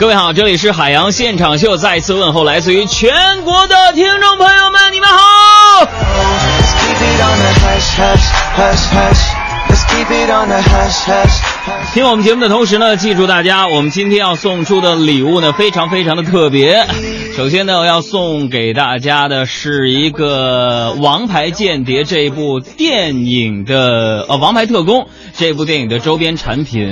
各位好，这里是海洋现场秀，再次问候来自于全国的听众朋友们，你们好。听我们节目的同时呢，记住大家，我们今天要送出的礼物呢，非常非常的特别。首先呢，我要送给大家的是一个《王牌间谍》这一部电影的呃，《王牌特工》这部电影的周边产品，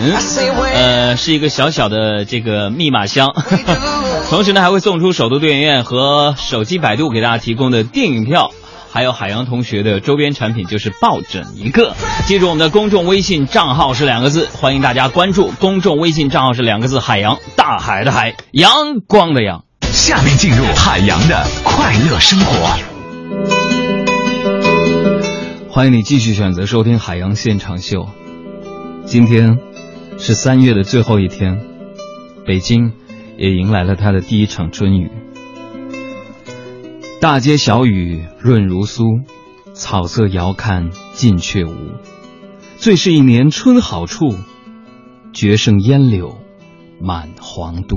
呃，是一个小小的这个密码箱。同时呢，还会送出首都电影院和手机百度给大家提供的电影票。还有海洋同学的周边产品就是抱枕一个，记住我们的公众微信账号是两个字，欢迎大家关注。公众微信账号是两个字：海洋，大海的海，阳光的阳。下面进入海洋的快乐生活。欢迎你继续选择收听海洋现场秀。今天是三月的最后一天，北京也迎来了它的第一场春雨。大街小雨润如酥，草色遥看近却无。最是一年春好处，绝胜烟柳满皇都。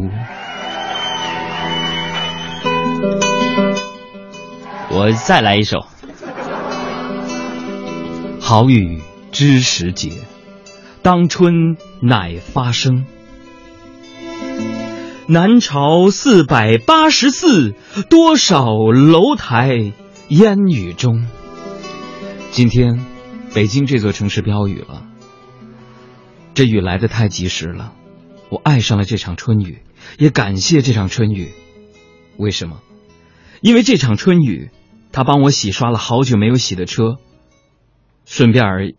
我再来一首。好雨知时节，当春乃发生。南朝四百八十寺，多少楼台烟雨中。今天，北京这座城市飘雨了。这雨来得太及时了，我爱上了这场春雨，也感谢这场春雨。为什么？因为这场春雨，他帮我洗刷了好久没有洗的车，顺便儿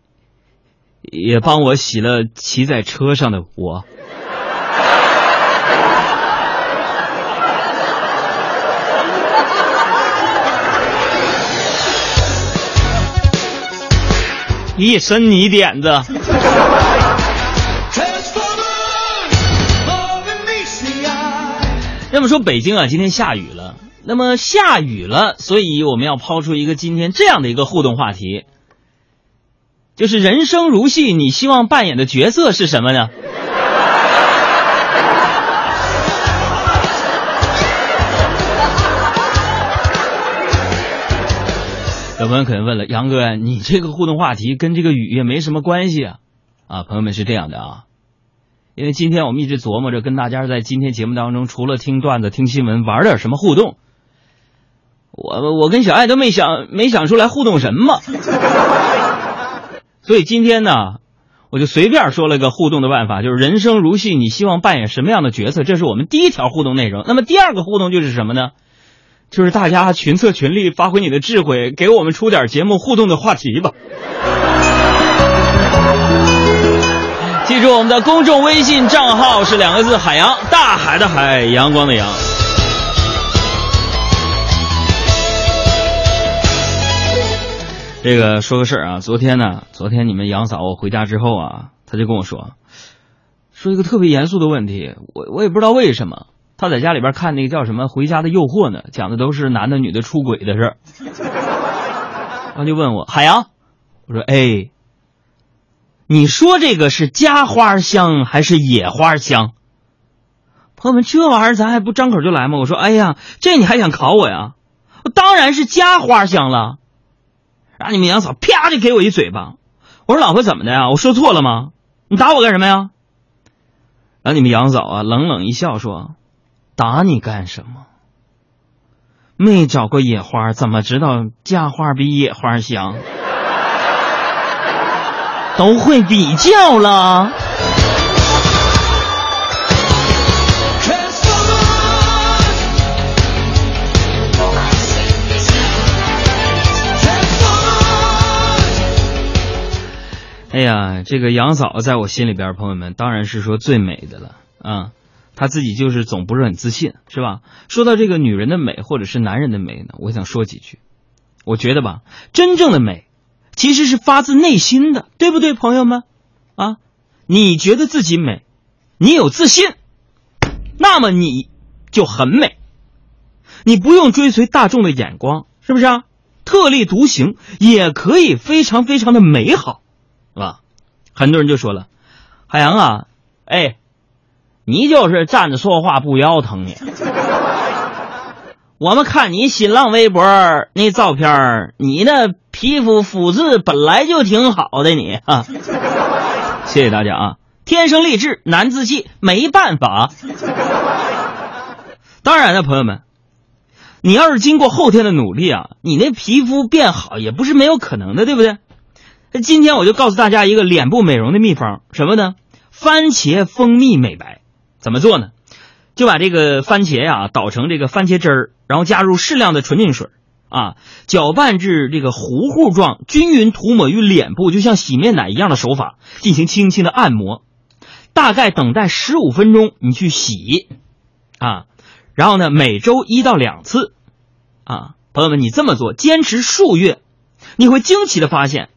也帮我洗了骑在车上的我。一身泥点子。那么说北京啊，今天下雨了。那么下雨了，所以我们要抛出一个今天这样的一个互动话题，就是人生如戏，你希望扮演的角色是什么呢？有朋友可能问了，杨哥，你这个互动话题跟这个雨也没什么关系啊？啊，朋友们是这样的啊，因为今天我们一直琢磨着跟大家在今天节目当中，除了听段子、听新闻，玩点什么互动。我我跟小爱都没想没想出来互动什么，所以今天呢，我就随便说了个互动的办法，就是人生如戏，你希望扮演什么样的角色？这是我们第一条互动内容。那么第二个互动就是什么呢？就是大家群策群力，发挥你的智慧，给我们出点节目互动的话题吧。记住我们的公众微信账号是两个字：海洋，大海的海，阳光的阳。这个说个事儿啊，昨天呢，昨天你们杨嫂我回家之后啊，她就跟我说，说一个特别严肃的问题，我我也不知道为什么，她在家里边看那个叫什么《回家的诱惑》呢，讲的都是男的女的出轨的事儿，她就问我海洋，我说哎，你说这个是家花香还是野花香？朋友们，这玩意儿咱还不张口就来吗？我说哎呀，这你还想考我呀？当然是家花香了。然后你们杨嫂啪就给我一嘴巴，我说老婆怎么的呀？我说错了吗？你打我干什么呀？然后你们杨嫂啊冷冷一笑说：“打你干什么？没找过野花，怎么知道家花比野花香？都会比较了。”哎呀，这个杨嫂在我心里边，朋友们当然是说最美的了啊。她自己就是总不是很自信，是吧？说到这个女人的美，或者是男人的美呢，我想说几句。我觉得吧，真正的美其实是发自内心的，对不对，朋友们？啊，你觉得自己美，你有自信，那么你就很美。你不用追随大众的眼光，是不是啊？特立独行也可以非常非常的美好，是吧？很多人就说了，海洋啊，哎，你就是站着说话不腰疼你。我们看你新浪微博那照片，你那皮肤肤质本来就挺好的你啊。谢谢大家啊！天生丽质难自弃，没办法。当然了，朋友们，你要是经过后天的努力啊，你那皮肤变好也不是没有可能的，对不对？那今天我就告诉大家一个脸部美容的秘方，什么呢？番茄蜂蜜美白，怎么做呢？就把这个番茄呀捣成这个番茄汁儿，然后加入适量的纯净水，啊，搅拌至这个糊糊状，均匀涂抹于脸部，就像洗面奶一样的手法进行轻轻的按摩，大概等待十五分钟，你去洗，啊，然后呢每周一到两次，啊，朋友们，你这么做，坚持数月，你会惊奇的发现，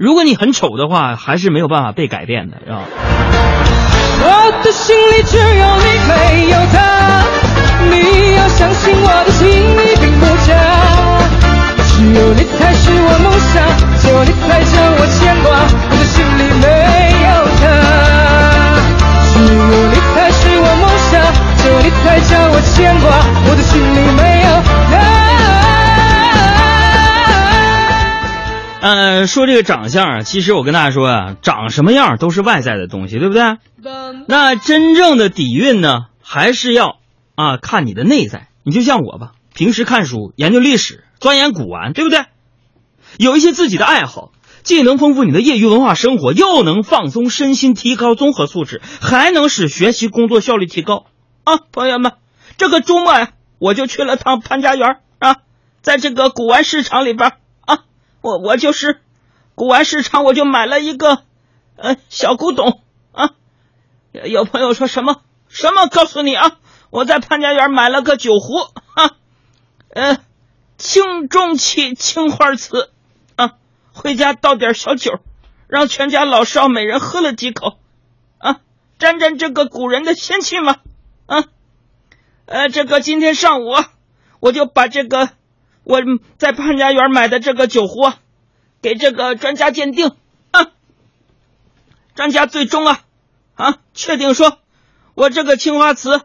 如果你很丑的话，还是没有办法被改变的，是吧？我的心里只有你，没有他。你要相信我的心意并不假，只有你才是我梦想，只有你才叫我牵挂。我的心里没有他，只有你才是我梦想，只有你才叫我牵挂。我的心里没呃，说这个长相啊，其实我跟大家说啊，长什么样都是外在的东西，对不对？那真正的底蕴呢，还是要啊看你的内在。你就像我吧，平时看书、研究历史、钻研古玩，对不对？有一些自己的爱好，既能丰富你的业余文化生活，又能放松身心，提高综合素质，还能使学习工作效率提高啊！朋友们，这个周末呀，我就去了趟潘家园啊，在这个古玩市场里边，我我就是古玩市场，我就买了一个呃小古董啊。有朋友说什么什么？告诉你啊，我在潘家园买了个酒壶啊，呃，清中期青花瓷啊，回家倒点小酒，让全家老少每人喝了几口啊，沾沾这个古人的仙气嘛啊，呃，这个今天上午啊，我就把这个我在潘家园买的这个酒壶，给这个专家鉴定啊，专家最终啊。啊，确定说，我这个青花瓷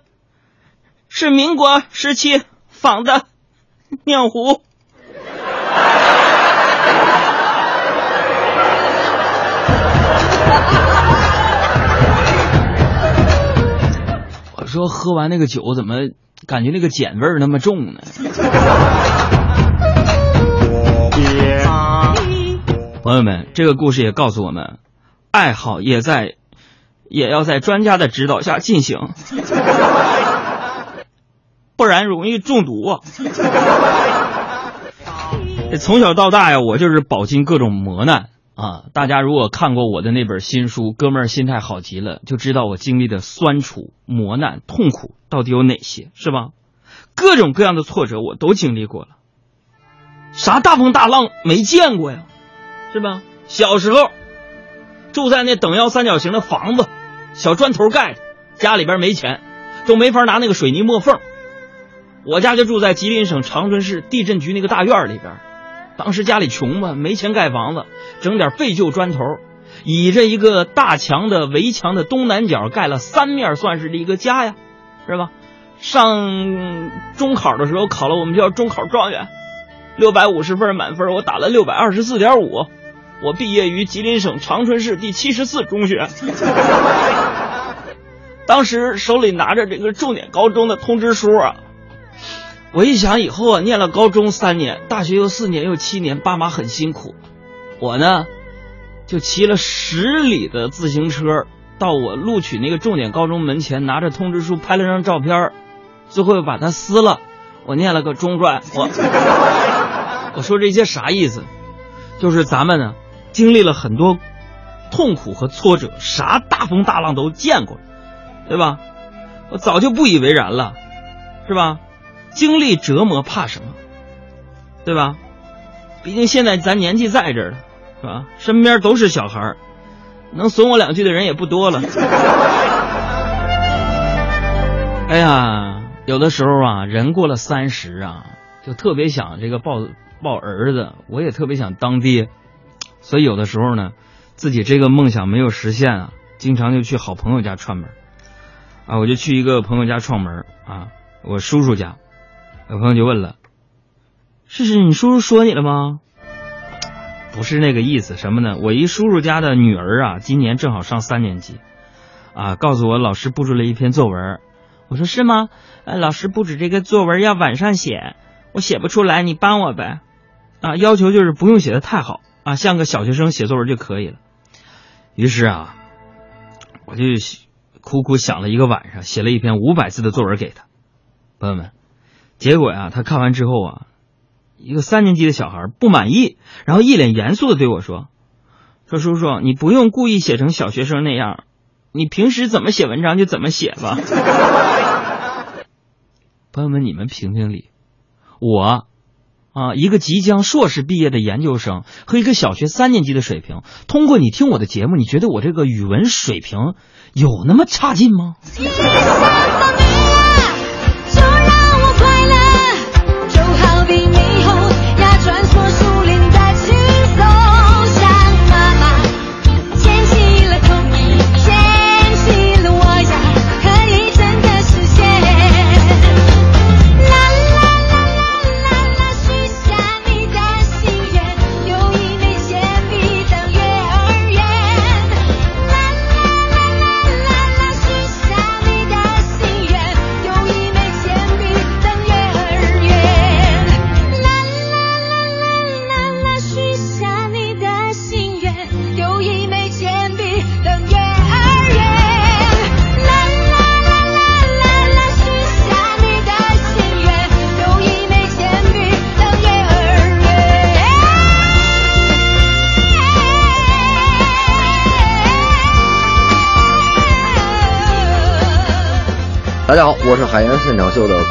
是民国时期仿的尿壶。我说喝完那个酒，怎么感觉那个碱味那么重呢？朋友们，这个故事也告诉我们，爱好也在。也要在专家的指导下进行，不然容易中毒！从小到大呀，我就是饱经各种磨难啊！大家如果看过我的那本新书《哥们儿心态好极了》，就知道我经历的酸楚、磨难、痛苦到底有哪些，是吧？各种各样的挫折我都经历过了，啥大风大浪没见过呀，是吧？小时候。住在那等腰三角形的房子，小砖头盖的，家里边没钱，都没法拿那个水泥抹缝。我家就住在吉林省长春市地震局那个大院里边，当时家里穷嘛，没钱盖房子，整点废旧砖头，倚着一个大墙的围墙的东南角盖了三面，算是一个家呀，是吧？上中考的时候考了我们校中考状元，六百五十分满分，我打了六百二十四点五。我毕业于吉林省长春市第七十四中学，当时手里拿着这个重点高中的通知书啊，我一想以后啊，念了高中三年，大学又四年又七年，爸妈很辛苦，我呢就骑了十里的自行车到我录取那个重点高中门前，拿着通知书拍了张照片，最后又把它撕了，我念了个中专。我 我说这些啥意思？就是咱们呢。经历了很多痛苦和挫折，啥大风大浪都见过，对吧？我早就不以为然了，是吧？经历折磨怕什么？对吧？毕竟现在咱年纪在这儿了，是吧？身边都是小孩儿，能损我两句的人也不多了。哎呀，有的时候啊，人过了三十啊，就特别想这个抱抱儿子，我也特别想当爹。所以有的时候呢，自己这个梦想没有实现啊，经常就去好朋友家串门。啊，我就去一个朋友家串门啊，我叔叔家，有朋友就问了：“是是，你叔叔说你了吗？”不是那个意思，什么呢？我一叔叔家的女儿啊，今年正好上三年级，啊，告诉我老师布置了一篇作文。我说是吗？呃，老师布置这个作文要晚上写，我写不出来，你帮我呗。啊，要求就是不用写的太好啊，像个小学生写作文就可以了。于是啊，我就苦苦想了一个晚上，写了一篇五百字的作文给他。朋友们，结果呀，他看完之后啊，一个三年级的小孩不满意，然后一脸严肃的对我说：“说叔叔，你不用故意写成小学生那样，你平时怎么写文章就怎么写吧。”朋友们，你们评评理，我啊，一个即将硕士毕业的研究生和一个小学三年级的水平，通过你听我的节目，你觉得我这个语文水平有那么差劲吗？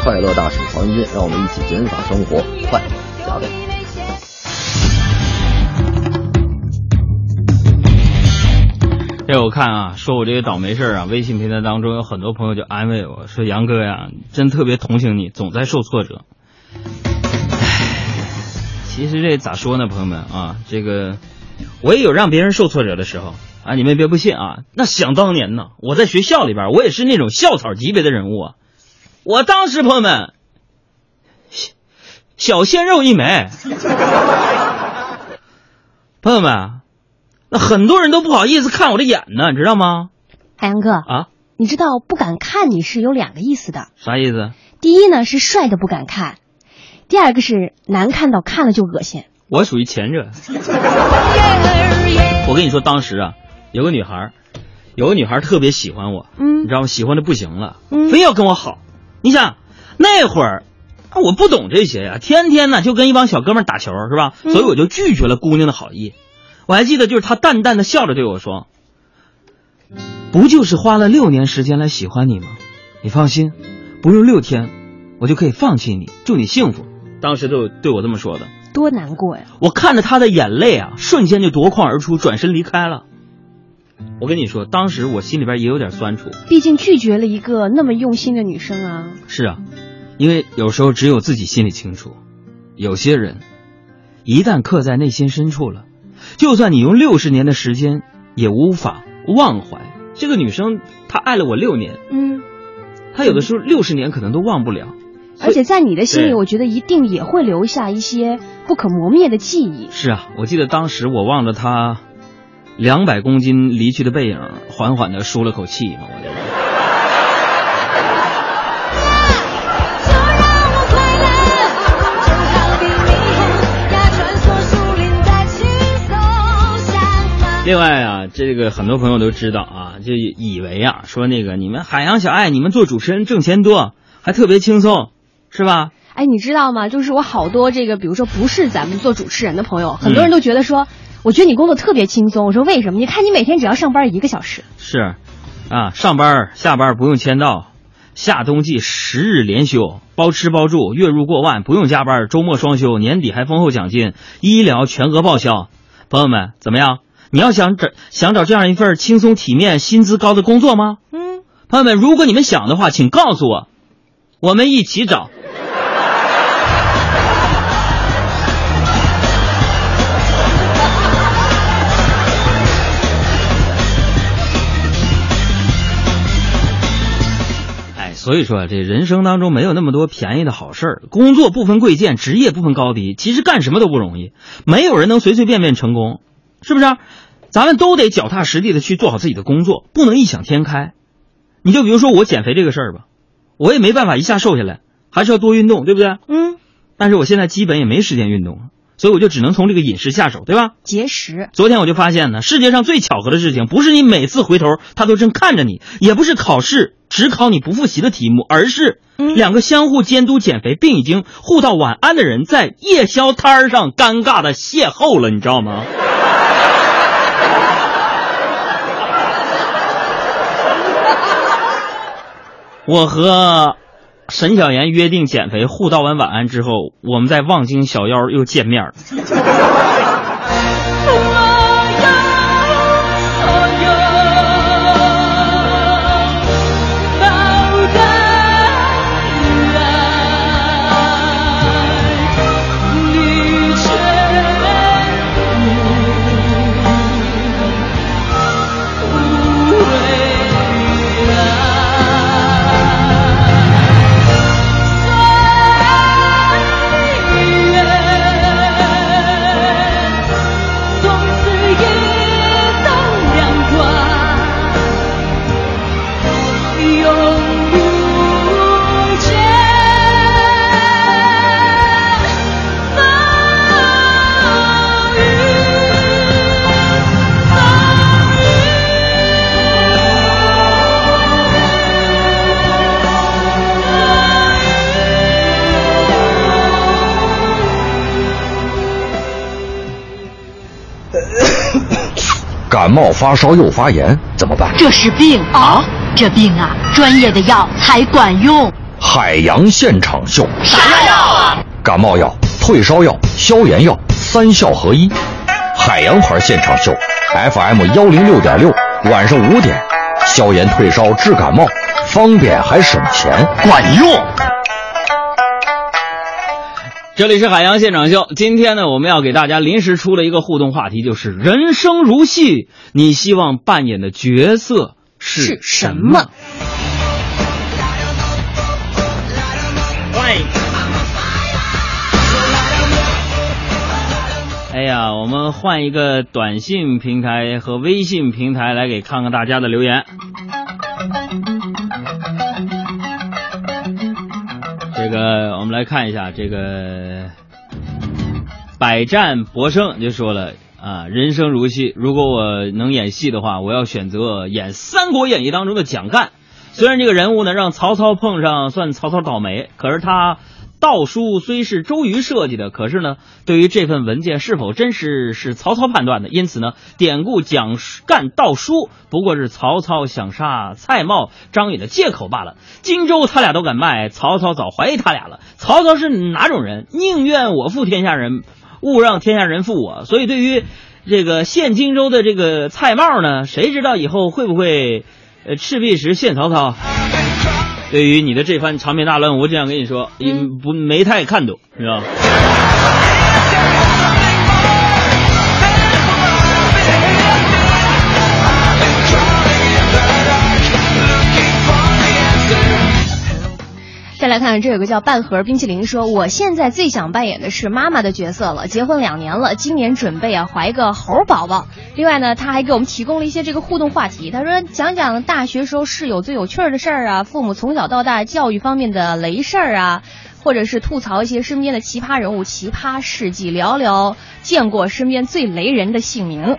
快乐大使黄金，让我们一起减法生活，快加倍。这我看啊，说我这个倒霉事儿啊，微信平台当中有很多朋友就安慰我说：“杨哥呀，真特别同情你，总在受挫折。”唉，其实这咋说呢，朋友们啊，这个我也有让别人受挫折的时候啊，你们别不信啊。那想当年呢，我在学校里边，我也是那种校草级别的人物啊。我当时朋友们，小小鲜肉一枚，朋友们。那很多人都不好意思看我的眼呢，你知道吗？海洋哥啊，你知道不敢看你是有两个意思的。啥意思？第一呢是帅的不敢看，第二个是难看到看了就恶心。我属于前者。我跟你说，当时啊，有个女孩，有个女孩特别喜欢我，嗯你知道吗？喜欢的不行了，嗯非要跟我好。你想那会儿。啊我不懂这些呀，天天呢就跟一帮小哥们打球，是吧？嗯所以我就拒绝了姑娘的好意。我还记得，就是她淡淡的笑着对我说：“不就是花了六年时间来喜欢你吗？你放心，不用六天，我就可以放弃你，祝你幸福。”当时就对我这么说的。多难过呀！我看着她的眼泪啊，瞬间就夺眶而出，转身离开了。我跟你说，当时我心里边也有点酸楚。毕竟拒绝了一个那么用心的女生啊。是啊，因为有时候只有自己心里清楚，有些人一旦刻在内心深处了。就算你用六十年的时间，也无法忘怀。这个女生她爱了我六年，嗯，她有的时候六十年可能都忘不了。而且在你的心里，我觉得一定也会留下一些不可磨灭的记忆。是啊，我记得当时我忘了她两百公斤离去的背影，缓缓的舒了口气嘛，我就。就让我快乐，就好比猕猴呀穿梭树林在轻松像妈另外啊，这个很多朋友都知道啊，就以为啊，说那个你们海洋小爱，你们做主持人挣钱多，还特别轻松，是吧？哎，你知道吗？就是我好多这个，比如说不是咱们做主持人的朋友，很嗯多人都觉得说，我觉得你工作特别轻松。我说为什么？你看你每天只要上班一个小时，是，啊，上班下班不用签到，夏冬季十日连休，包吃包住，月入过万，不用加班，周末双休，年底还丰厚奖金，医疗全额报销。朋友们，怎么样？你要想找想找这样一份轻松体面、薪资高的工作吗？嗯，朋友们，如果你们想的话，请告诉我，我们一起找。所以说啊这人生当中没有那么多便宜的好事儿，工作不分贵贱，职业不分高低，其实干什么都不容易，没有人能随随便便成功，是不是啊？咱们都得脚踏实地的去做好自己的工作，不能异想天开。你就比如说我减肥这个事儿吧，我也没办法一下瘦下来，还是要多运动，对不对？嗯，但是我现在基本也没时间运动了，所以我就只能从这个饮食下手，对吧？节食。昨天我就发现呢，世界上最巧合的事情，不是你每次回头他都正看着你，也不是考试只考你不复习的题目，而是嗯两个相互监督减肥并已经互道晚安的人，在夜宵摊儿上尴尬的邂逅了，你知道吗？我和沈小妍约定减肥，互道完晚安之后，我们在望京小妖又见面了。感冒发烧又发炎怎么办？这是病啊！这病啊，专业的药才管用。海洋现场秀，啥药啊？感冒药、退烧药、消炎药三效合一。海洋牌现场秀，FM 幺零六点六，晚上五点，消炎退烧治感冒，方便还省钱，管用。这里是海洋现场秀，今天呢，我们要给大家临时出了一个互动话题，就是人生如戏，你希望扮演的角色是什么？哎呀，我们换一个短信平台和微信平台来给看看大家的留言。呃我们来看一下，这个百战博胜就说了啊，人生如戏，如果我能演戏的话，我要选择演《三国演义》当中的蒋干。虽然这个人物呢让曹操碰上，算曹操倒霉，可是他道书虽是周瑜设计的，可是呢，对于这份文件是否真实是曹操判断的，因此呢，典故蒋干盗书不过是曹操想杀蔡瑁、张允的借口罢了。荆州他俩都敢卖，曹操早怀疑他俩了。曹操是哪种人？宁愿我负天下人，勿让天下人负我。所以对于这个献荆州的这个蔡瑁呢，谁知道以后会不会呃赤壁时献曹操？对于你的这番长篇大论，我只想跟你说，也不没太看懂，是吧？来看，这有个叫半盒冰淇淋说，我现在最想扮演的是妈妈的角色了。结婚两年了，今年准备啊怀个猴宝宝。另外呢，他还给我们提供了一些这个互动话题。他说，讲讲大学时候室友最有趣的事儿啊，父母从小到大教育方面的雷事儿啊，或者是吐槽一些身边的奇葩人物、奇葩事迹，聊聊见过身边最雷人的姓名。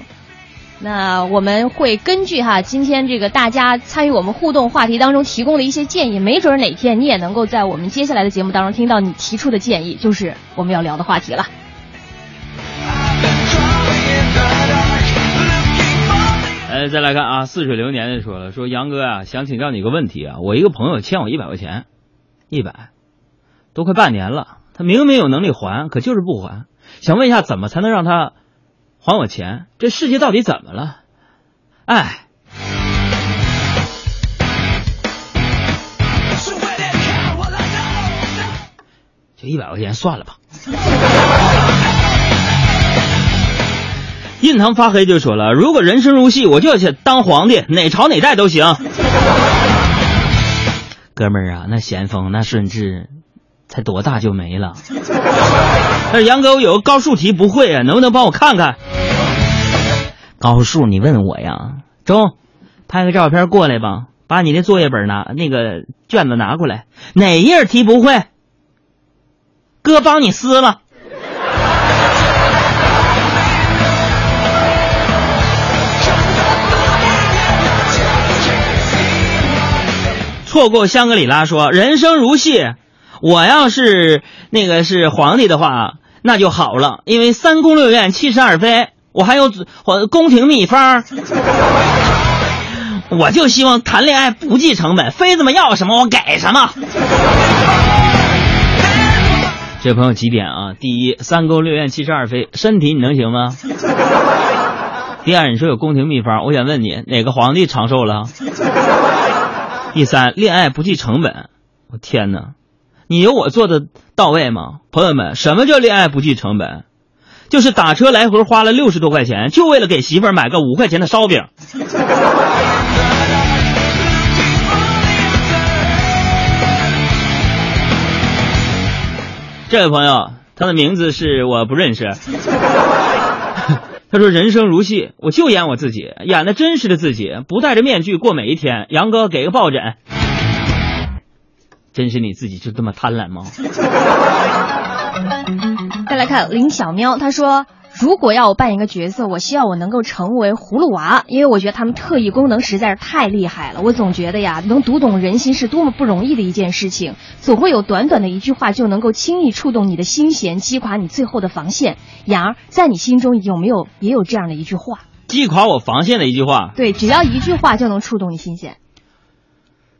那我们会根据哈今天这个大家参与我们互动话题当中提供的一些建议，没准哪天你也能够在我们接下来的节目当中听到你提出的建议，就是我们要聊的话题了。哎，再来看啊，似水流年的说了，说杨哥啊，想请教你一个问题啊，我一个朋友欠我一百块钱，一百，都快半年了，他明明有能力还，可就是不还，想问一下怎么才能让他还我钱？这世界到底怎么了？哎，就一百块钱算了吧。印堂发黑就说了，如果人生如戏，我就要去当皇帝，哪朝哪代都行。哥们儿啊，那咸丰那顺治才多大就没了？那杨哥，我有个高数题不会啊，能不能帮我看看？高数你问我呀？中，拍个照片过来吧，把你的作业本拿那个卷子拿过来。哪页题不会？哥帮你撕了。错过香格里拉说人生如戏，我要是那个是皇帝的话，那就好了，因为三宫六院七十二妃，我还有我宫廷秘方。我就希望谈恋爱不计成本，妃子们要什么我给什么。这朋友几点啊？第一，三宫六院七十二妃，身体你能行吗？第二，你说有宫廷秘方，我想问你，哪个皇帝长寿了？第三，恋爱不计成本，我天哪，你有我做的到位吗？朋友们，什么叫恋爱不计成本？就是打车来回花了六十多块钱，就为了给媳妇儿买个五块钱的烧饼。这位朋友，他的名字是我不认识。他说：“人生如戏，我就演我自己，演的真实的自己，不戴着面具过每一天。”杨哥给个抱枕。真是你自己就这么贪婪吗？再来看林小喵，他说：“如果要我扮演一个角色，我希望我能够成为葫芦娃，因为我觉得他们特异功能实在是太厉害了。我总觉得呀，能读懂人心是多么不容易的一件事情。总会有短短的一句话就能够轻易触动你的心弦，击垮你最后的防线。杨儿，在你心中有没有也有这样的一句话？击垮我防线的一句话。对，只要一句话就能触动你心弦。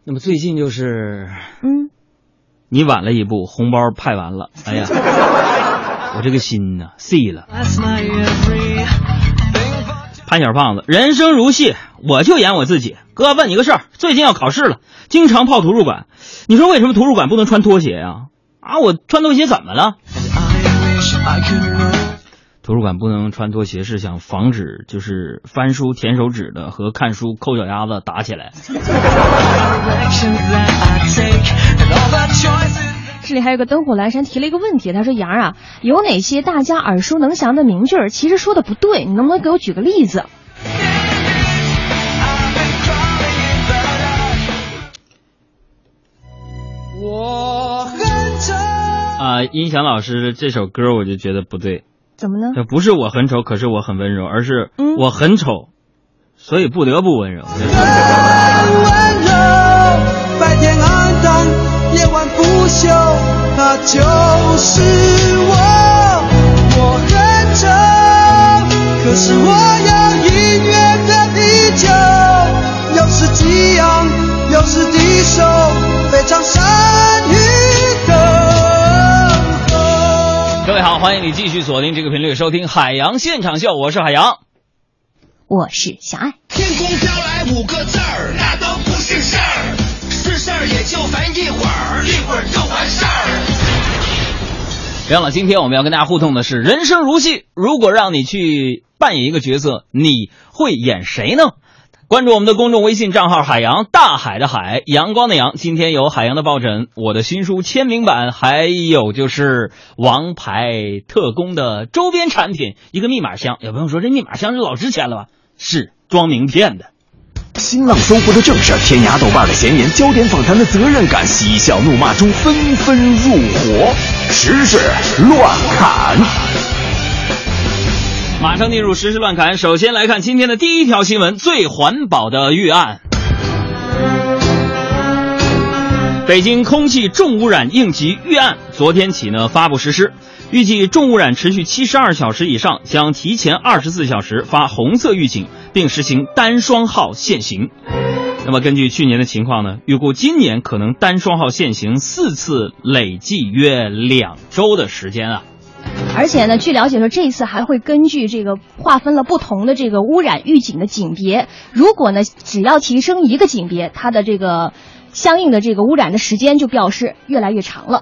那么最近就是，嗯，你晚了一步，红包派完了。哎呀，我这个心呐碎了。潘小胖子，人生如戏，我就演我自己。哥，问你个事儿，最近要考试了，经常泡图书馆，你说为什么图书馆不能穿拖鞋呀、啊？我穿拖鞋怎么了？图书馆不能穿拖鞋，是想防止就是翻书舔手指的和看书抠脚丫子打起来。这里还有个灯火阑珊提了一个问题，他说：“杨啊，有哪些大家耳熟能详的名句儿，其实说的不对，你能不能给我举个例子？”我很丑。啊、音响老师这首歌我就觉得不对，怎么呢？这不是我很丑，可是我很温柔，而是嗯我很丑，所以不得不温柔。很好，欢迎你继续锁定这个频率收听海洋现场秀，我是海洋。我是小爱。天空飘来五个字儿，那都不是事儿，是事儿也就烦一会儿，一会儿就完事儿。别忘了，今天我们要跟大家互动的是人生如戏，如果让你去扮演一个角色，你会演谁呢？关注我们的公众微信账号“海洋大海的海阳光的阳”，今天有海洋的抱枕、我的新书签名版，还有就是王牌特工的周边产品，一个密码箱。有朋友说这密码箱是老值钱了吧？是装名片的。新浪搜狐的正事儿，天涯豆瓣的闲言，焦点访谈的责任感，嬉笑怒骂中纷纷入伙，时事乱砍。马上进入实时乱侃，首先来看今天的第一条新闻：最环保的预案。北京空气重污染应急预案昨天起呢发布实施，预计重污染持续七十二小时以上，将提前二十四小时发红色预警，并实行单双号限行。那么根据去年的情况呢，预估今年可能单双号限行四次，累计约两周的时间啊。而且呢，据了解说，这一次还会根据这个划分了不同的这个污染预警的警别。如果呢，只要提升一个警别，它的这个相应的这个污染的时间就表示越来越长了。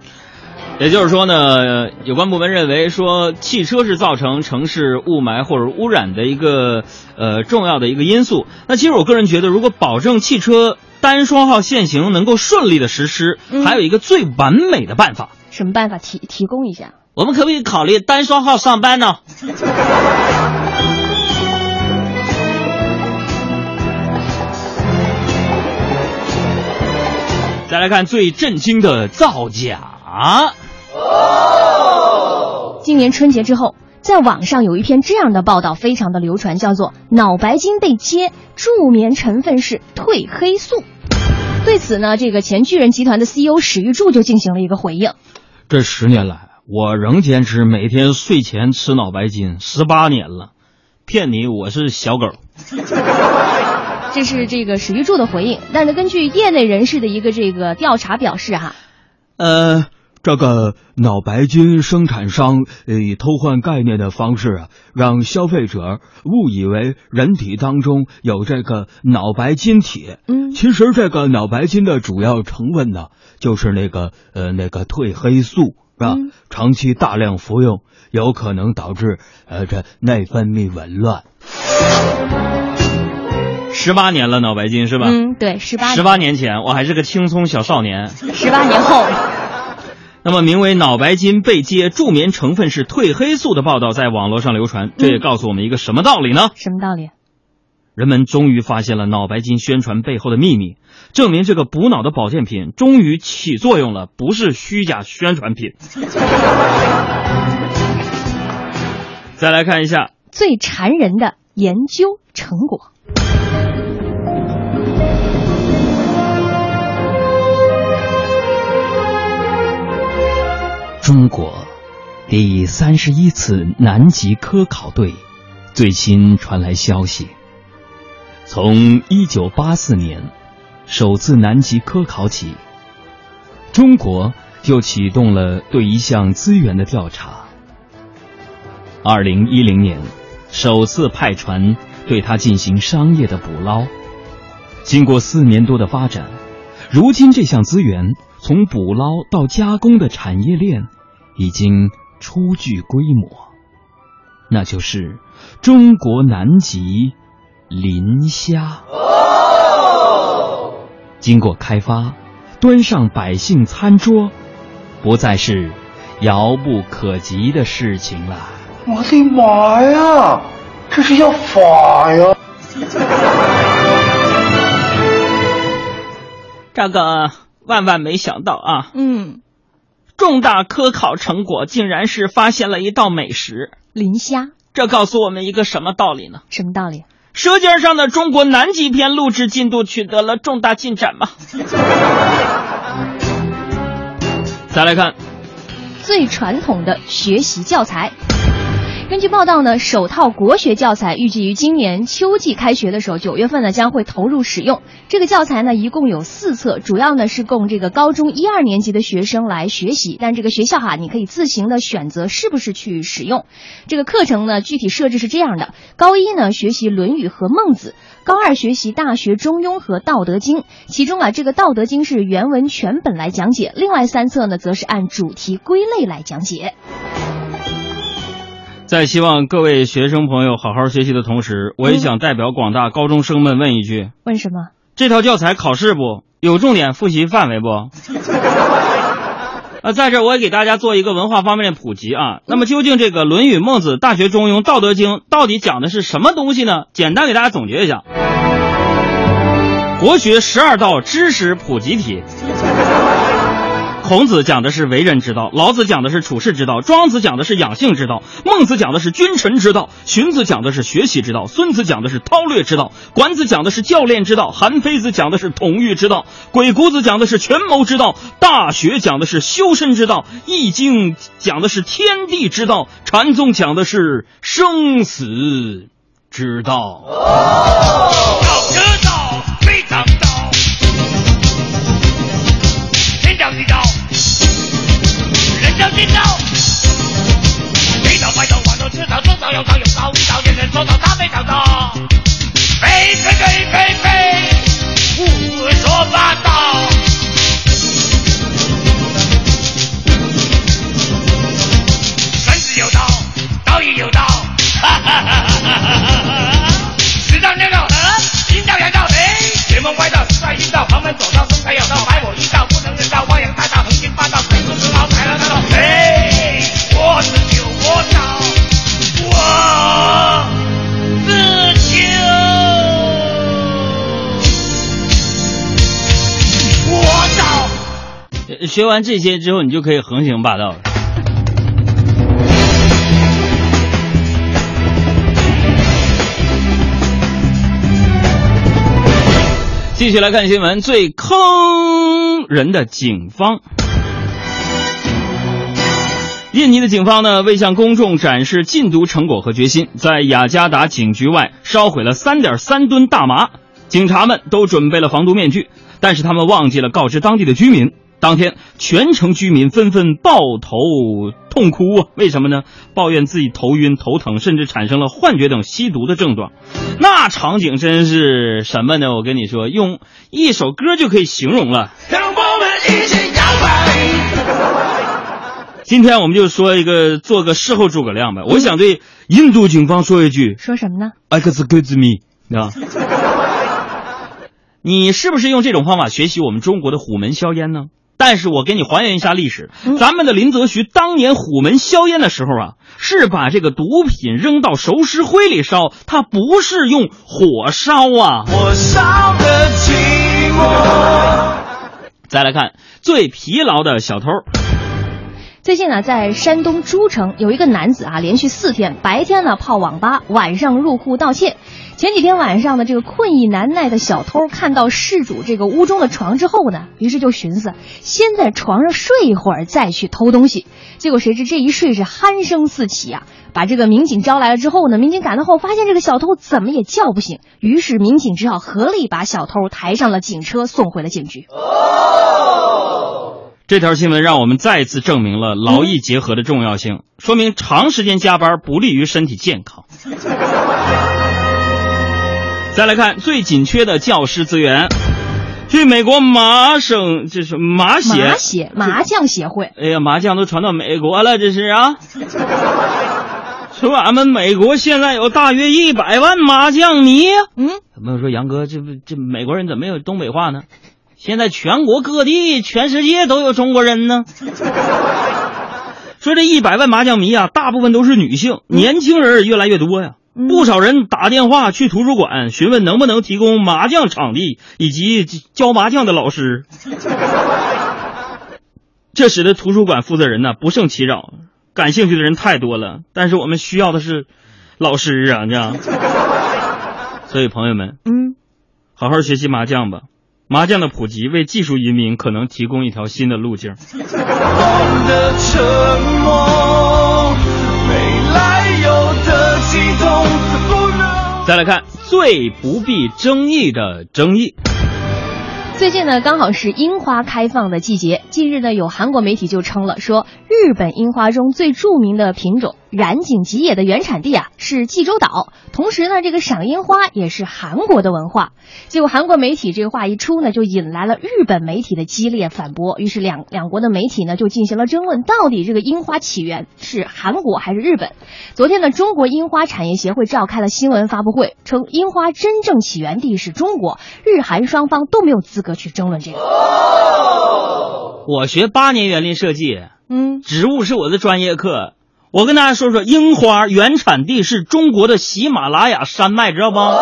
也就是说呢，有关部门认为说，汽车是造成城市雾霾或者污染的一个呃重要的一个因素。那其实我个人觉得，如果保证汽车单双号限行能够顺利的实施，嗯还有一个最完美的办法，什么办法提提供一下？我们可不可以考虑单双号上班呢？再来看最震惊的造假。哦今年春节之后，在网上有一篇这样的报道，非常的流传，叫做“脑白金被揭，助眠成分是褪黑素”。对此呢，这个前巨人集团的 CEO 史玉柱就进行了一个回应。这十年来，我仍坚持每天睡前吃脑白金，十八年了。骗你，我是小狗。这是这个史玉柱的回应。但是根据业内人士的一个这个调查表示哈，呃，这个脑白金生产商呃以偷换概念的方式啊，让消费者误以为人体当中有这个脑白金体。嗯，其实这个脑白金的主要成分呢，就是那个呃那个褪黑素，是吧？嗯长期大量服用，有可能导致呃这内分泌紊乱。十八年了，脑白金是吧？嗯，对，十八十八年前，我还是个青葱小少年。十八年后，那么，名为“脑白金被揭，助眠成分是褪黑素”的报道在网络上流传，这也告诉我们一个什么道理呢？什么道理？人们终于发现了脑白金宣传背后的秘密，证明这个补脑的保健品终于起作用了，不是虚假宣传品。再来看一下，最馋人的研究成果。中国第三十一次南极科考队最新传来消息，从一九八四年首次南极科考起，中国就启动了对一项资源的调查。二零一零年，首次派船对它进行商业的捕捞。经过四年多的发展，如今这项资源从捕捞到加工的产业链已经初具规模，那就是中国南极磷虾。经过开发，端上百姓餐桌，不再是遥不可及的事情了。我的妈呀，这是要法呀！这个万万没想到啊！嗯，重大科考成果竟然是发现了一道美食磷虾。这告诉我们一个什么道理呢？什么道理？《舌尖上的中国南极》篇录制进度取得了重大进展吗？再来看最传统的学习教材。根据报道呢，首套国学教材预计于今年秋季开学的时候，九月份呢将会投入使用。这个教材呢一共有四册，主要呢是供这个高中一二年级的学生来学习。但这个学校哈，你可以自行的选择是不是去使用。这个课程呢具体设置是这样的：高一呢学习《论语》和《孟子》，高二学习《大学》《中庸》和《道德经》。其中啊，这个《道德经》是原文全本来讲解，另外三册呢则是按主题归类来讲解。在希望各位学生朋友好好学习的同时，我也想代表广大高中生们问一句：问什么？这套教材考试不？有重点复习范围不？啊，在这儿我也给大家做一个文化方面的普及啊。那么究竟这个《论语》《孟子》《大学》《中庸》《道德经》到底讲的是什么东西呢？简单给大家总结一下：国学十二道知识普及题。孔子讲的是为人之道，老子讲的是处世之道，庄子讲的是养性之道，孟子讲的是君臣之道，荀子讲的是学习之道，孙子讲的是韬略之道，管子讲的是教练之道，韩非子讲的是统御之道，鬼谷子讲的是权谋之道，大学讲的是修身之道，易经讲的是天地之道，禅宗讲的是生死之道。有刀有刀，遇到恋人说到他没找到。飞飞飞飞飞，胡说八道。孙子有刀，刀也有刀，哈哈哈哈哈哈！知道那阴道阳道，哎，邪门歪道帅阴道，旁门左道身材有道，买我一道不。学完这些之后，你就可以横行霸道了。继续来看新闻，最坑人的警方。印尼的警方呢，为向公众展示禁毒成果和决心，在雅加达警局外烧毁了三点三吨大麻。警察们都准备了防毒面具，但是他们忘记了告知当地的居民。当天，全城居民纷纷抱头痛哭啊！为什么呢？抱怨自己头晕、头疼，甚至产生了幻觉等吸毒的症状。那场景真是什么呢？我跟你说，用一首歌就可以形容了。让我们一起摇摆。今天我们就说一个，做个事后诸葛亮呗。我想对印度警方说一句说什么呢？：“Excuse me，啊？你是不是用这种方法学习我们中国的虎门销烟呢？但是我给你还原一下历史，咱们的林则徐当年虎门销烟的时候啊，是把这个毒品扔到熟石灰里烧，他不是用火烧啊。火烧的寂寞。再来看最疲劳的小偷。最近呢，在山东诸城有一个男子啊，连续四天白天呢泡网吧，晚上入户盗窃。前几天晚上呢，这个困意难耐的小偷看到事主这个屋中的床之后呢，于是就寻思先在床上睡一会儿再去偷东西。结果谁知这一睡是鼾声四起啊！把这个民警招来了之后呢，民警赶到后发现这个小偷怎么也叫不醒，于是民警只好合力把小偷抬上了警车，送回了警局。这条新闻让我们再次证明了劳逸结合的重要性，说明长时间加班不利于身体健康。再来看最紧缺的教师资源，据美国麻省这是麻协麻协麻将协会，哎呀，麻将都传到美国了，这是啊。说俺们美国现在有大约一百万麻将迷。嗯，有没有说杨哥，这不这美国人怎么没有东北话呢？现在全国各地、全世界都有中国人呢。说这一百万麻将迷啊，大部分都是女性，年轻人也越来越多呀。不少人打电话去图书馆询问能不能提供麻将场地以及教麻将的老师，这使得图书馆负责人呢不胜其扰，感兴趣的人太多了，但是我们需要的是老师啊，这样。所以朋友们，嗯，好好学习麻将吧。麻将的普及为技术移民可能提供一条新的路径。梦的沉默，没来由的激动，不能。再来看最不必争议的争议。最近呢，刚好是樱花开放的季节。近日呢，有韩国媒体就称了，说日本樱花中最著名的品种染井吉野的原产地啊是济州岛，同时呢，这个赏樱花也是韩国的文化。结果韩国媒体这个话一出呢，就引来了日本媒体的激烈反驳。于是两两国的媒体呢就进行了争论，到底这个樱花起源是韩国还是日本？昨天呢，中国樱花产业协会召开了新闻发布会，称樱花真正起源地是中国，日韩双方都没有资格去争论这个。我学八年园林设计，嗯，植物是我的专业课。我跟大家说说，樱花原产地是中国的喜马拉雅山脉，知道吗？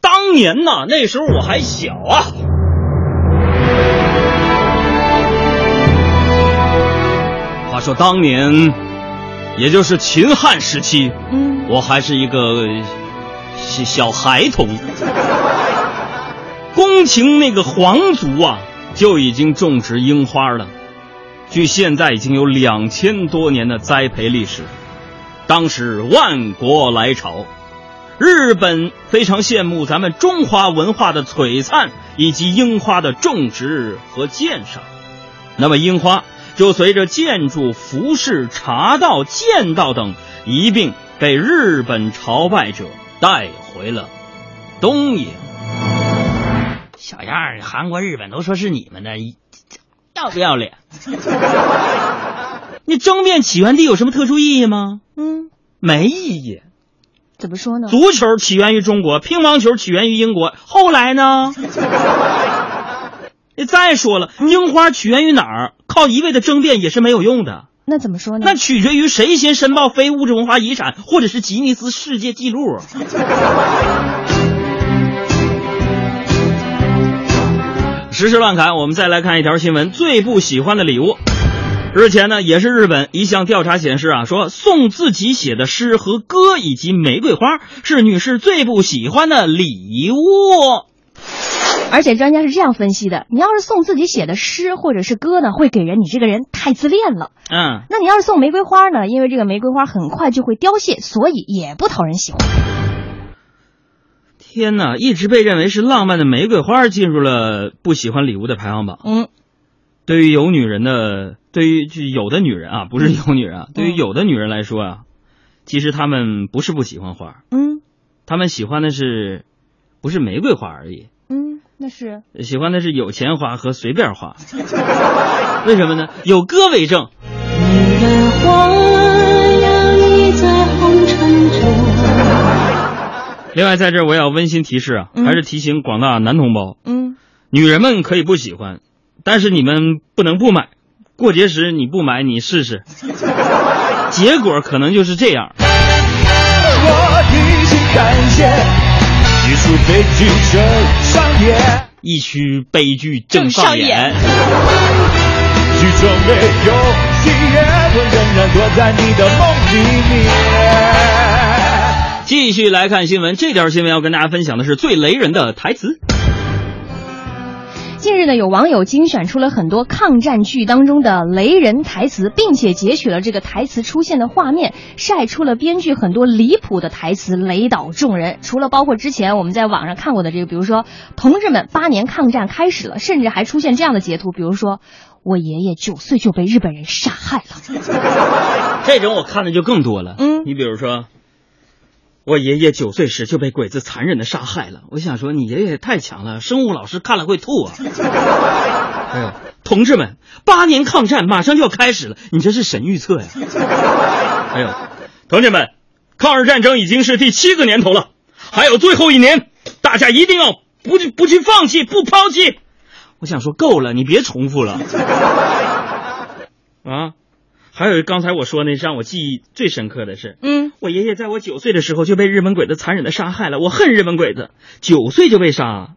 当年呐，那时候我还小啊。话说当年，也就是秦汉时期，嗯，我还是一个小小孩童。宫廷那个皇族啊，就已经种植樱花了。距现在已经有两千多年的栽培历史。当时万国来朝，日本非常羡慕咱们中华文化的璀璨以及樱花的种植和鉴赏。那么樱花就随着建筑、服饰、茶道、剑道等一并被日本朝拜者带回了东瀛。小样儿，韩国、日本都说是你们的，要不要脸？你争辩起源地有什么特殊意义吗？嗯，没意义。怎么说呢？足球起源于中国，乒乓球起源于英国，后来呢？你 再说了，樱花起源于哪儿？靠一味的争辩也是没有用的。那怎么说呢？那取决于谁先申报非物质文化遗产，或者是吉尼斯世界纪录。时事乱侃，我们再来看一条新闻：最不喜欢的礼物。日前呢，也是日本一项调查显示啊，说送自己写的诗和歌以及玫瑰花是女士最不喜欢的礼物。而且专家是这样分析的：你要是送自己写的诗或者是歌呢，会给人你这个人太自恋了。嗯，那你要是送玫瑰花呢，因为这个玫瑰花很快就会凋谢，所以也不讨人喜欢。天哪，一直被认为是浪漫的玫瑰花进入了不喜欢礼物的排行榜。嗯，对于有女人的，对于就有的女人啊，不是有女人啊，对于有的女人来说啊，其实她们不是不喜欢花，嗯她们喜欢的是不是玫瑰花而已，嗯，那是喜欢的是有钱花和随便花。为什么呢？有歌为证。你的另外，在这儿我也要温馨提示啊，嗯还是提醒广大男同胞，嗯，女人们可以不喜欢，但是你们不能不买。过节时你不买，你试试，结果可能就是这样。我一心感谢，一出悲剧正上演，一曲悲剧正上演。剧中没有喜悦，我仍然躲在你的梦里面。继续来看新闻，这条新闻要跟大家分享的是最雷人的台词。近日呢，有网友精选出了很多抗战剧当中的雷人台词，并且截取了这个台词出现的画面，晒出了编剧很多离谱的台词，雷倒众人。除了包括之前我们在网上看过的这个，比如说“同志们，八年抗战开始了”，甚至还出现这样的截图，比如说“我爷爷九岁就被日本人杀害了这种我看的就更多了。嗯你比如说，我爷爷九岁时就被鬼子残忍的杀害了。我想说，你爷爷也太强了，生物老师看了会吐啊。哎呦，同志们，八年抗战马上就要开始了，你这是神预测呀！哎呦，同志们，抗日战争已经是第七个年头了，还有最后一年，大家一定要不去不去放弃，不抛弃。我想说，够了，你别重复了。啊，还有刚才我说那让我记忆最深刻的是，”。嗯，我爷爷在我九岁的时候就被日本鬼子残忍的杀害了，我恨日本鬼子，九岁就被杀，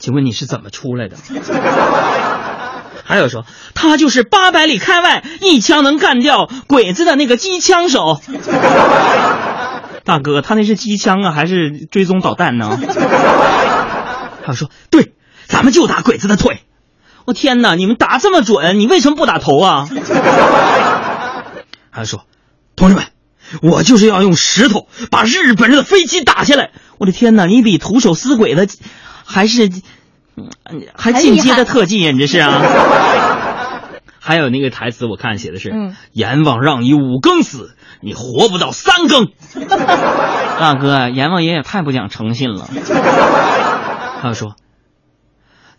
请问你是怎么出来的？还有说他就是八百里开外一枪能干掉鬼子的那个机枪手，大哥，他那是机枪啊，还是追踪导弹呢？还有说对，咱们就打鬼子的腿。我天哪，你们打这么准，你为什么不打头啊？还说，同志们，我就是要用石头把日本人的飞机打下来。我的天哪，你比徒手撕鬼子还是嗯还进阶的特技呀？你这是啊？还有那个台词，我看写的是：嗯阎王让你五更死，你活不到三更。大哥，阎王爷也太不讲诚信了。还有说，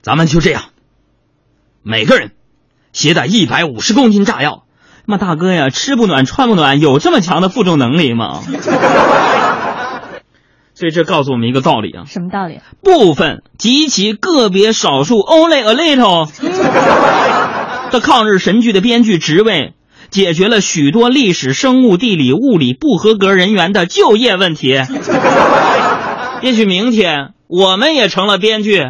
咱们就这样，每个人携带一百五十公斤炸药。妈大哥呀，吃不暖穿不暖，有这么强的负重能力吗？所以这告诉我们一个道理啊，什么道理？部分极其个别少数 only a little 的抗日神剧的编剧职位，解决了许多历史、生物、地理、物理不合格人员的就业问题。也许明天我们也成了编剧。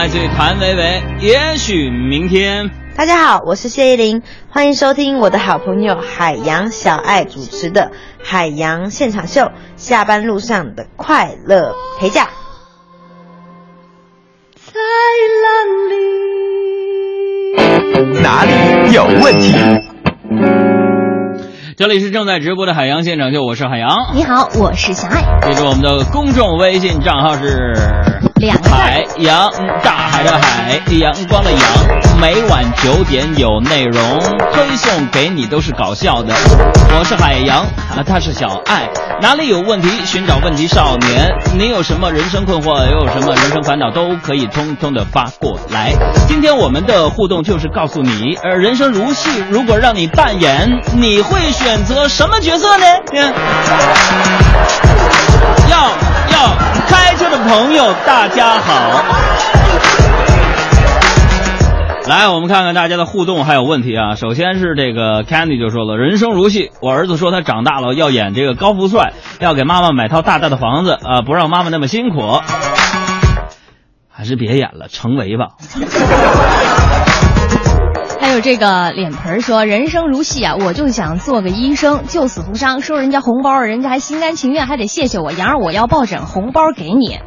来自于谭维维，也许明天。大家好，我是谢依霖，欢迎收听我的好朋友海洋小爱主持的《海洋现场秀》，下班路上的快乐陪驾。在哪里。哪里有问题？这里是正在直播的海洋现场秀，我是海洋。你好，我是小爱。记住我们的公众微信账号是两海洋，大海的海，阳光的阳。每晚九点有内容推送给你，都是搞笑的。我是海洋，啊，他是小爱。哪里有问题？寻找问题少年。你有什么人生困惑，又有什么人生烦恼，都可以通通的发过来。今天我们的互动就是告诉你，呃，人生如戏，如果让你扮演，你会选择什么角色呢？嗯要要开车的朋友，大家好。来，我们看看大家的互动还有问题啊。首先是这个 Candy 就说了，人生如戏，我儿子说他长大了要演这个高富帅，要给妈妈买套大大的房子啊、不让妈妈那么辛苦。还是别演了，成为吧。还有这个脸盆说：“人生如戏啊，我就想做个医生，救死扶伤，收人家红包，人家还心甘情愿，还得谢谢我。阳儿，我要抱枕，红包给你，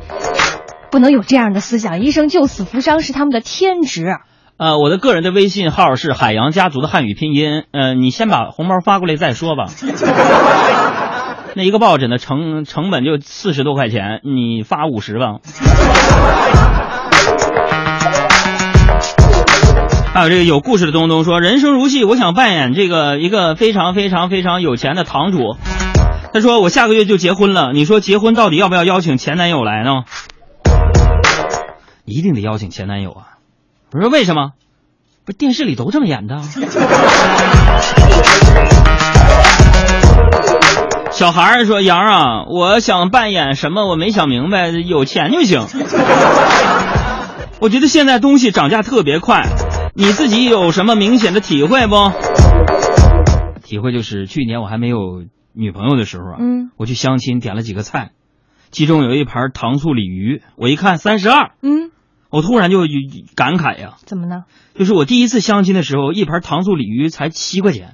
不能有这样的思想。医生救死扶伤是他们的天职。呃，我的个人的微信号是海洋家族的汉语拼音。呃，你先把红包发过来再说吧。那一个抱枕的成成本就四十多块钱，你发五十吧。还有这个有故事的东东说，人生如戏，我想扮演这个一个非常非常非常有钱的堂主。他说我下个月就结婚了，你说结婚到底要不要邀请前男友来呢？一定得邀请前男友啊！我说为什么？不是电视里都这么演的。小孩儿说：“杨啊，我想扮演什么？我没想明白，有钱就行。我觉得现在东西涨价特别快，你自己有什么明显的体会不？体会就是去年我还没有女朋友的时候啊，嗯我去相亲点了几个菜，其中有一盘糖醋鲤鱼，我一看三十二，嗯，我突然就感慨呀、怎么呢？就是我第一次相亲的时候，一盘糖醋鲤鱼才七块钱。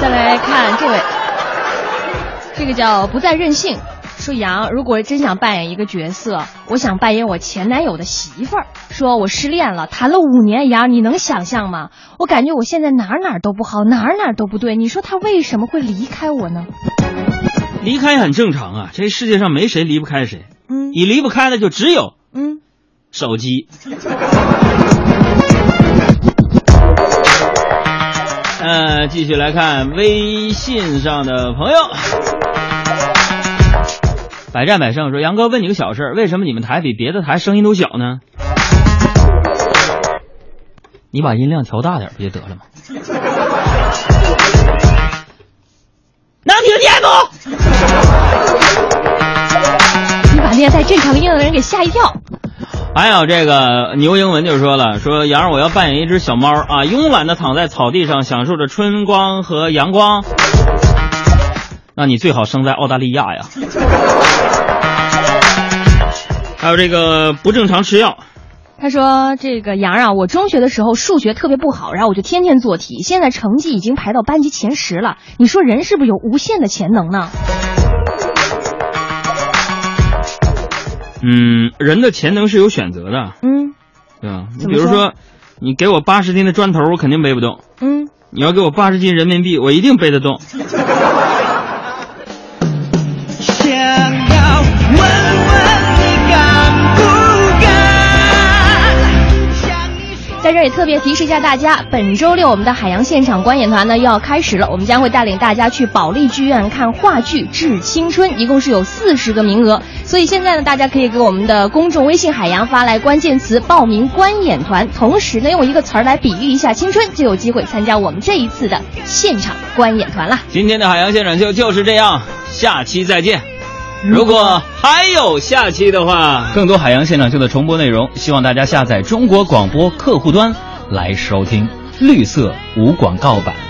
再来看这位，这个叫不再任性。说杨，如果真想扮演一个角色，我想扮演我前男友的媳妇儿。说我失恋了，谈了五年，杨，你能想象吗？我感觉我现在哪哪都不好，哪哪都不对。你说他为什么会离开我呢？离开很正常啊，这世界上没谁离不开谁。嗯你离不开的就只有嗯，手机。呃，继续来看微信上的朋友。百战百胜说：“杨哥，问你个小事儿，为什么你们台比别的台声音都小呢？你把音量调大点不就得了吗？能听见不？你把那些在正常音量的人给吓一跳。还有这个牛英文就说了，说杨儿我要扮演一只小猫啊，慵懒的躺在草地上，享受着春光和阳光。那你最好生在澳大利亚呀。还有这个不正常吃药，他说：“这个杨啊，我中学的时候数学特别不好，然后我就天天做题，现在成绩已经排到班级前十了。你说人是不是有无限的潜能呢？嗯，人的潜能是有选择的，嗯对吧？你比如说，你给我八十斤的砖头，我肯定背不动；嗯，你要给我八十斤人民币，我一定背得动。这也特别提示一下大家，本周六我们的海洋现场观演团呢又要开始了，我们将会带领大家去保利剧院看话剧《致青春》，一共是有四十个名额，所以现在呢，大家可以给我们的公众微信海洋发来关键词报名观演团，同时呢用一个词儿来比喻一下青春，就有机会参加我们这一次的现场观演团啦。今天的海洋现场秀就是这样，下期再见。如果还有下期的话，更多海洋现场秀的重播内容，希望大家下载中国广播客户端来收听。绿色无广告版。